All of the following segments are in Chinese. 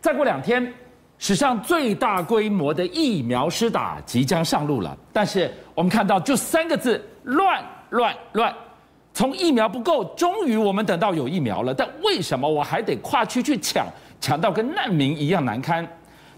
再过两天，史上最大规模的疫苗施打即将上路了。但是我们看到就三个字：乱乱乱。从疫苗不够，终于我们等到有疫苗了，但为什么我还得跨区去抢，抢到跟难民一样难堪？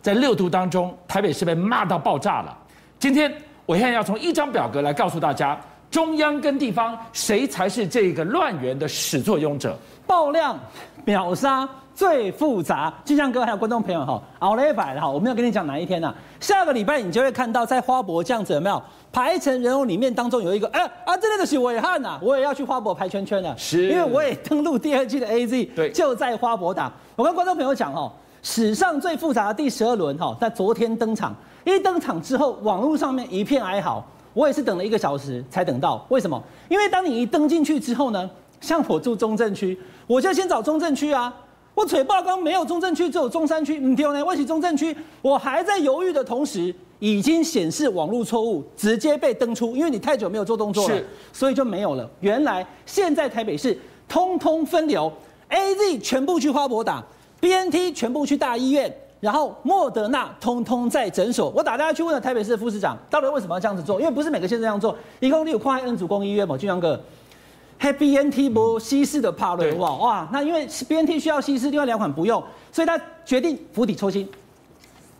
在六度当中，台北市被骂到爆炸了。今天我现在要从一张表格来告诉大家，中央跟地方谁才是这个乱源的始作俑者？爆量秒杀最复杂，俊相哥还有观众朋友哈，熬了一百了哈，我没有跟你讲哪一天呐、啊？下个礼拜你就会看到在花博这样子有没有排成人偶里面当中有一个哎啊，这个是伟汉呐，我也要去花博排圈圈了，是，因为我也登录第二季的 AZ，对，就在花博打。我跟观众朋友讲哈。史上最复杂的第十二轮哈，在昨天登场。一登场之后，网络上面一片哀嚎。我也是等了一个小时才等到。为什么？因为当你一登进去之后呢，像我住中正区，我就先找中正区啊。我嘴爆刚没有中正区，只有中山区。嗯，对呢，我起中正区。我还在犹豫的同时，已经显示网络错误，直接被登出。因为你太久没有做动作了，所以就没有了。原来现在台北市通通分流，AZ 全部去花博打。BNT 全部去大医院，然后莫德纳通通在诊所。我打电话去问了台北市的副市长，到底为什么要这样子做？因为不是每个县市这样做。一共有跨 N 主公医院嘛，俊阳哥，BNT 不稀释的帕瑞哇哇，那因为 BNT 需要稀释，另外两款不用，所以他决定釜底抽薪，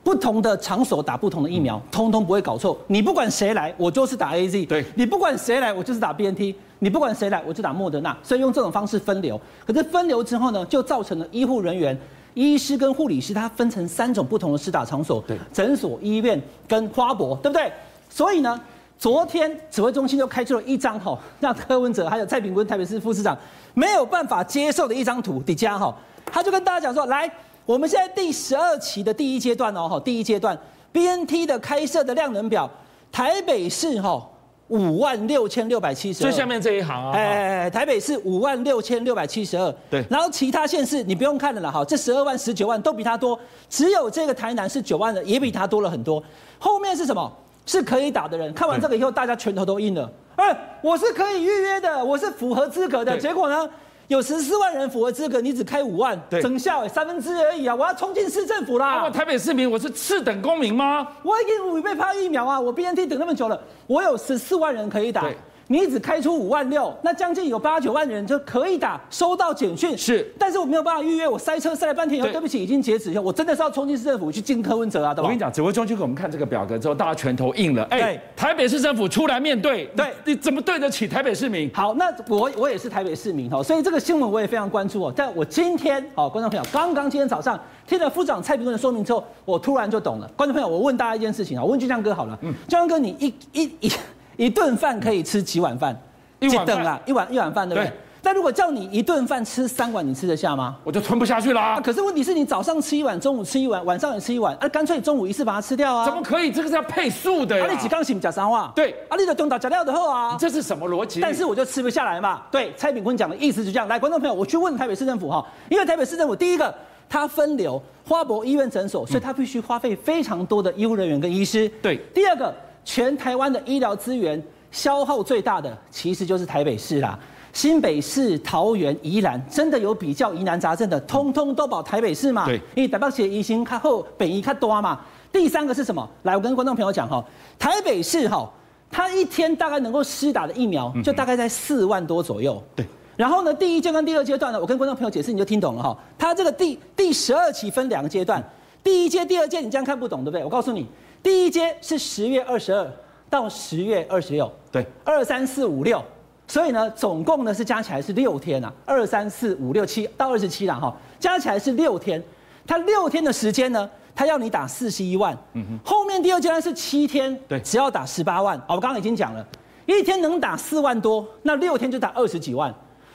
不同的场所打不同的疫苗，通通不会搞错。你不管谁来，我就是打 AZ。对，你不管谁来，我就是打 BNT。你不管谁来，我就打莫德纳，所以用这种方式分流。可是分流之后呢，就造成了医护人员、医师跟护理师，他分成三种不同的施打场所，对，诊所、医院跟花博，对不对？所以呢，昨天指挥中心就开出了一张哈，让柯文哲还有蔡炳坤台北市副市长没有办法接受的一张图底下哈，他就跟大家讲说，来，我们现在第十二期的第一阶段哦，哈，第一阶段 BNT 的开设的量能表，台北市哈。五万六千六百七十二，最下面这一行啊，哎，台北市五万六千六百七十二，对，然后其他县市你不用看了啦，哈，这十二万、十九万都比他多，只有这个台南是九万的，也比他多了很多。后面是什么？是可以打的人，看完这个以后，大家拳头都硬了。哎，我是可以预约的，我是符合资格的，结果呢？有十四万人符合资格，你只开五万，整效三分之而已啊！我要冲进市政府啦！我台北市民，我是次等公民吗？我已经五倍发疫苗啊！我 BNT 等那么久了，我有十四万人可以打。你只开出五万六，那将近有八九万人就可以打，收到简讯是，但是我没有办法预约，我塞车塞了半天以后，对不起，已经截止以后，我真的是要冲进市政府去进柯文哲啊，对吧？我跟你讲，指挥中心给我们看这个表格之后，大家拳头硬了，哎、欸，台北市政府出来面对，对，你怎么对得起台北市民？好，那我我也是台北市民哈，所以这个新闻我也非常关注哦。但我今天，哦，观众朋友，刚刚今天早上听了副长蔡炳坤的说明之后，我突然就懂了。观众朋友，我问大家一件事情啊，我问俊江哥好了，嗯，俊相哥，你一一一一顿饭可以吃几碗饭？一等啊，一碗一碗饭，对不对？对，但如果叫你一顿饭吃三碗，你吃得下吗？我就吞不下去啦啊！可是问题是你早上吃一碗，中午吃一碗，晚上也吃一碗，啊，干脆中午一次把它吃掉啊！怎么可以？这个是要配速的呀！啊，你只刚醒讲三话，对，啊，你的东打假料的后啊，这是什么逻辑？但是我就吃不下来嘛。对，蔡炳坤讲的意思就这样。来，观众朋友，我去问台北市政府哈，因为台北市政府第一个，它分流花博医院诊所，所以它必须花费非常多的医护人员跟医师。对，第二个，全台湾的医疗资源。消耗最大的其实就是台北市啦，新北市、桃园、宜兰真的有比较疑难杂症的，通通都保台北市嘛。对，因为台北市医生较后，北医较多嘛。第三个是什么？来，我跟观众朋友讲哈，台北市哈，它一天大概能够施打的疫苗就大概在四万多左右。对，然后呢，第一阶段、第二阶段呢，我跟观众朋友解释你就听懂了哈。它这个第第十二期分两个阶段，第一阶、第二阶你这样看不懂对不对？我告诉你，第一阶是十月二十二。到十月二十六，对，二三四五六，所以呢，总共呢是加起来是六天啊，二三四五六七到二十七了哈，加起来是六天。他六天的时间呢，他要你打四十一万，嗯哼，后面第二阶段是七天，对，只要打十八万。我刚刚已经讲了，一天能打四万多，那六天就打二十几万。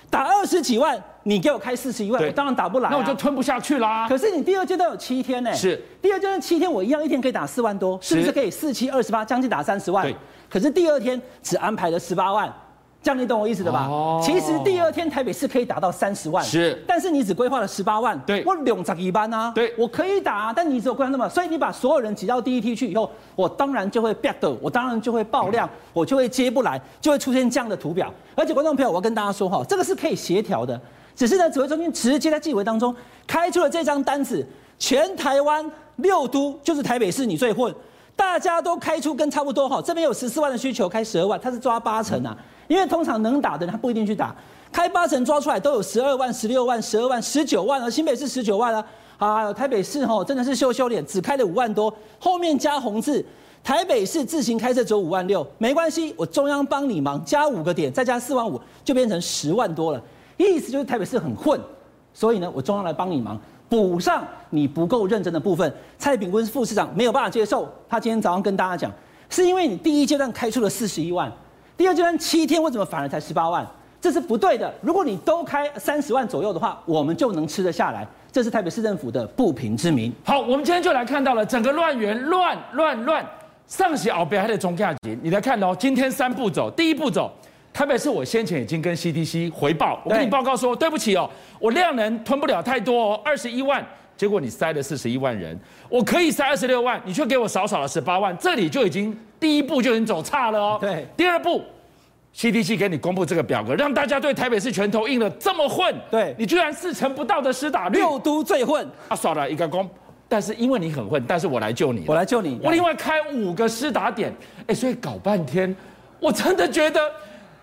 打二十几万，你给我开四十一万，我当然打不来，啊，那我就吞不下去啦。可是你第二阶段有七天呢，是第二阶段七天，我一样一天可以打四万多，是不是可以四七二十八，将近打三十万？对。可是第二天只安排了十八万。这样你懂我意思的吧？哦，其实第二天台北市可以打到三十万，是，但是你只规划了十八万，对，我两十一班啊，对，我可以打啊，但你只有规划那么，所以你把所有人挤到第一梯去以后，我当然就会变的，我当然就会爆量，我就会接不来，就会出现这样的图表。而且观众朋友，我要跟大家说哈，这个是可以协调的，只是呢，指挥中心直接在纪委当中开出了这张单子，全台湾六都就是台北市你最混，大家都开出跟差不多哈，这边有十四万的需求，开十二万，他是抓八成啊，因为通常能打的人他不一定去打，开八成抓出来都有十二万、十六万、十二万、十九万啊，新北市十九万啊，啊，台北市哈真的是羞羞脸，只开了五万多，后面加红字，台北市自行开设只有五万六，没关系，我中央帮你忙，加五个点，再加四万五，就变成十万多了，意思就是台北市很混，所以呢，我中央来帮你忙。补上你不够认真的部分，蔡炳坤副市长没有办法接受。他今天早上跟大家讲，是因为你第一阶段开出了四十一万，第二阶段七天为什么反而才十八万？这是不对的。如果你都开三十万左右的话，我们就能吃得下来。这是台北市政府的不平之鸣。好，我们今天就来看到了整个乱源乱乱乱，上写奥北还得中下级。你来看哦，今天三步走，第一步走。台北市，我先前已经跟 CDC 回报，我跟你报告说，对不起哦，我量能吞不了太多哦，二十一万，结果你塞了四十一万人，我可以塞二十六万，你却给我少少了十八万，这里就已经第一步就已经走差了哦。对，第二步，CDC 给你公布这个表格，让大家对台北市拳头硬了这么混，对。你居然四成不到的施打率，六都最混。啊，耍了一个功，但是因为你很混，但是我来救你，我来救你，我另外开五个施打点，哎，所以搞半天，我真的觉得。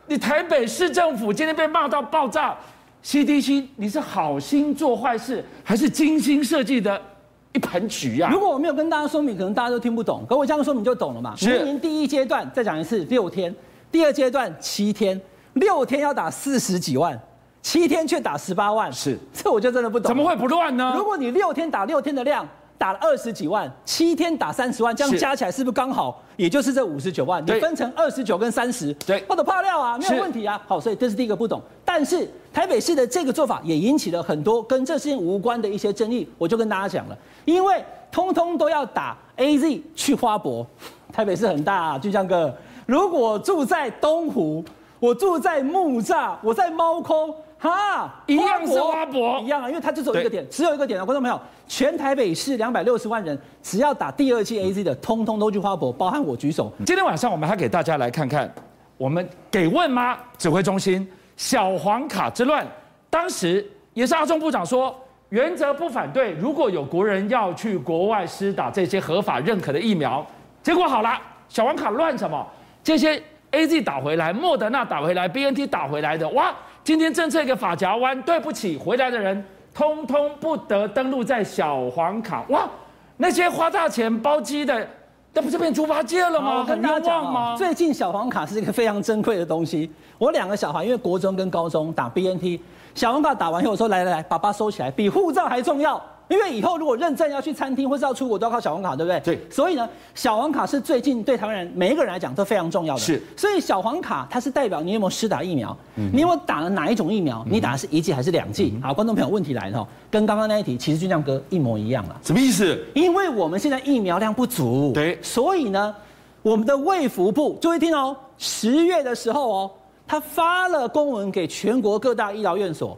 你台北市政府今天被骂到爆炸，CDC 你是好心做坏事，还是精心设计的一盘局呀？如果我没有跟大家说明，可能大家都听不懂。可我这样说明就懂了嘛。明年第一阶段再讲一次六天，第二阶段七天，六天要打四十几万，七天却打十八万，是这我就真的不懂。怎么会不乱呢？如果你六天打六天的量。打了二十几万，七天打三十万，这样加起来是不是刚好？也就是这五十九万，你分成二十九跟三十，对，我的爆料啊，没有问题啊。好，所以这是第一个不懂。但是台北市的这个做法也引起了很多跟这事情无关的一些争议，我就跟大家讲了，因为通通都要打 AZ 去花博，台北市很大啊，巨匠哥，如果住在东湖，我住在木栅，我在猫空。哈，一样是花博，一样啊，因为它就只有一个点，只有一个点啊，观众朋友，全台北市两百六十万人，只要打第二剂 AZ 的，通通都去花博，包含我举手。今天晚上我们还给大家来看看，我们给问吗？指挥中心小黄卡之乱，当时也是阿中部长说，原则不反对，如果有国人要去国外施打这些合法认可的疫苗，结果好了，小黄卡乱什么？这些 AZ 打回来，莫德纳打回来，BNT 打回来的，哇！今天政策一个法夹弯，对不起，回来的人通通不得登录在小黄卡。哇，那些花大钱包机的，那不就变猪八戒了吗？很冤枉吗？最近小黄卡是一个非常珍贵的东西。我两个小孩因为国中跟高中打 BNT，小黄卡打完以后我说来来来，爸爸收起来，比护照还重要。因为以后如果认证要去餐厅或是要出国都要靠小黄卡，对不对？对。所以呢，小黄卡是最近对台湾人每一个人来讲都非常重要的。是。所以小黄卡它是代表你有没有施打疫苗，嗯、你有没有打了哪一种疫苗，嗯、你打的是一剂还是两剂？嗯、好，观众朋友，问题来了，跟刚刚那一题其实俊将哥一模一样了。什么意思？因为我们现在疫苗量不足，对。所以呢，我们的卫福部注意听哦，十月的时候哦，他发了公文给全国各大医疗院所。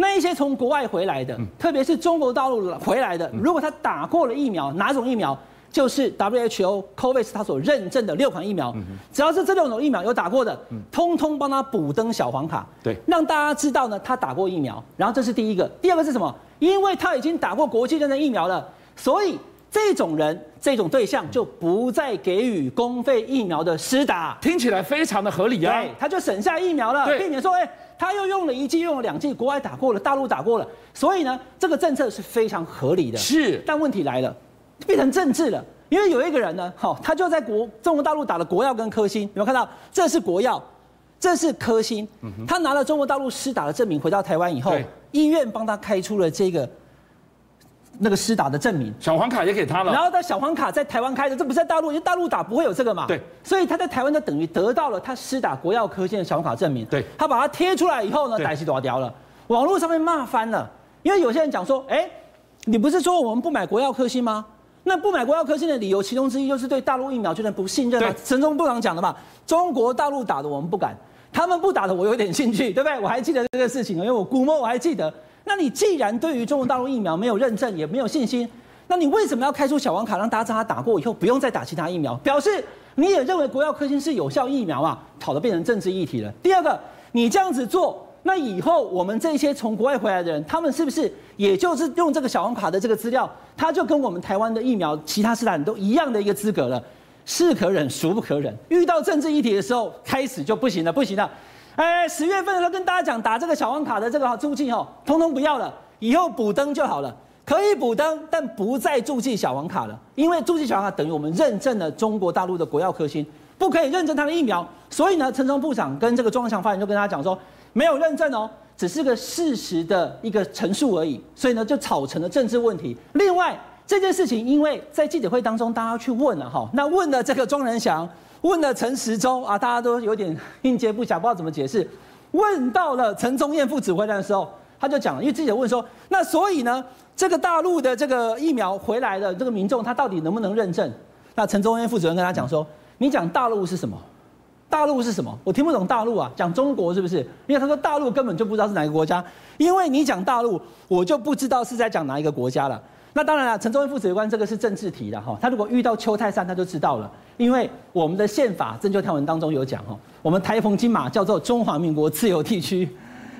那一些从国外回来的，特别是中国大陆回来的，如果他打过了疫苗，哪种疫苗？就是 WHO COVAX 他所认证的六款疫苗，只要是这六种疫苗有打过的，通通帮他补登小黄卡，对，让大家知道呢，他打过疫苗。然后这是第一个，第二个是什么？因为他已经打过国际认证疫苗了，所以这种人、这种对象就不再给予公费疫苗的施打。听起来非常的合理啊，对，他就省下疫苗了，避免说，哎。他又用了一剂，用了两剂，国外打过了，大陆打过了，所以呢，这个政策是非常合理的。是，但问题来了，变成政治了，因为有一个人呢，好，他就在国中国大陆打了国药跟科兴，有没有看到？这是国药，这是科兴，他拿了中国大陆施打的证明，回到台湾以后，医院帮他开出了这个。那个施打的证明，小黄卡也给他了。然后他小黄卡在台湾开的，这不是在大陆，因为大陆打不会有这个嘛。对。所以他在台湾就等于得到了他施打国药科兴的小黄卡证明。对。他把它贴出来以后呢，歹戏大条了，网络上面骂翻了。因为有些人讲说，哎，你不是说我们不买国药科兴吗？那不买国药科兴的理由，其中之一就是对大陆疫苗居然不信任嘛。陈忠部长讲的嘛，中国大陆打的我们不敢，他们不打的我有点兴趣，对不对？我还记得这个事情，因为我估摸我还记得。那你既然对于中国大陆疫苗没有认证，也没有信心。那你为什么要开出小黄卡，让大家知道他打过以后不用再打其他疫苗？表示你也认为国药科兴是有效疫苗啊？吵得变成政治议题了。第二个，你这样子做，那以后我们这些从国外回来的人，他们是不是也就是用这个小黄卡的这个资料，他就跟我们台湾的疫苗其他施打都一样的一个资格了？是可忍，孰不可忍？遇到政治议题的时候，开始就不行了，不行了。哎，十月份的时候跟大家讲，打这个小黄卡的这个助记哦，通通不要了，以后补登就好了，可以补登，但不再注记小黄卡了，因为注记小黄卡等于我们认证了中国大陆的国药科兴，不可以认证它的疫苗。所以呢，陈时部长跟这个庄祥发言就跟大家讲说。没有认证哦，只是个事实的一个陈述而已，所以呢就炒成了政治问题。另外这件事情，因为在记者会当中，大家去问了哈，那问了这个庄人祥，问了陈时中啊，大家都有点应接不暇，不知道怎么解释。问到了陈宗彦副指挥官的时候，他就讲了，因为记者问说，那所以呢，这个大陆的这个疫苗回来的这个民众，他到底能不能认证？那陈宗彦副指挥官跟他讲说，你讲大陆是什么？大陆是什么？我听不懂大陆啊，讲中国是不是？因为他说大陆根本就不知道是哪个国家，因为你讲大陆，我就不知道是在讲哪一个国家了。那当然了，陈宗彦副指挥官这个是政治题的哈，他如果遇到邱泰山，他就知道了，因为我们的宪法增修条文当中有讲哈，我们台澎金马叫做中华民国自由地区，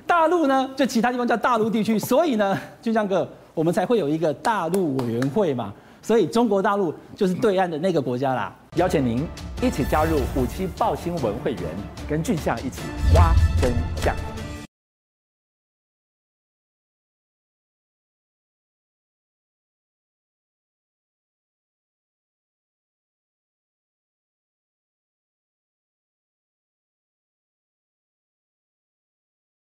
大陆呢就其他地方叫大陆地区，所以呢，就像个，我们才会有一个大陆委员会嘛，所以中国大陆就是对岸的那个国家啦。邀请您一起加入五七爆新闻会员，跟俊相一起挖真相。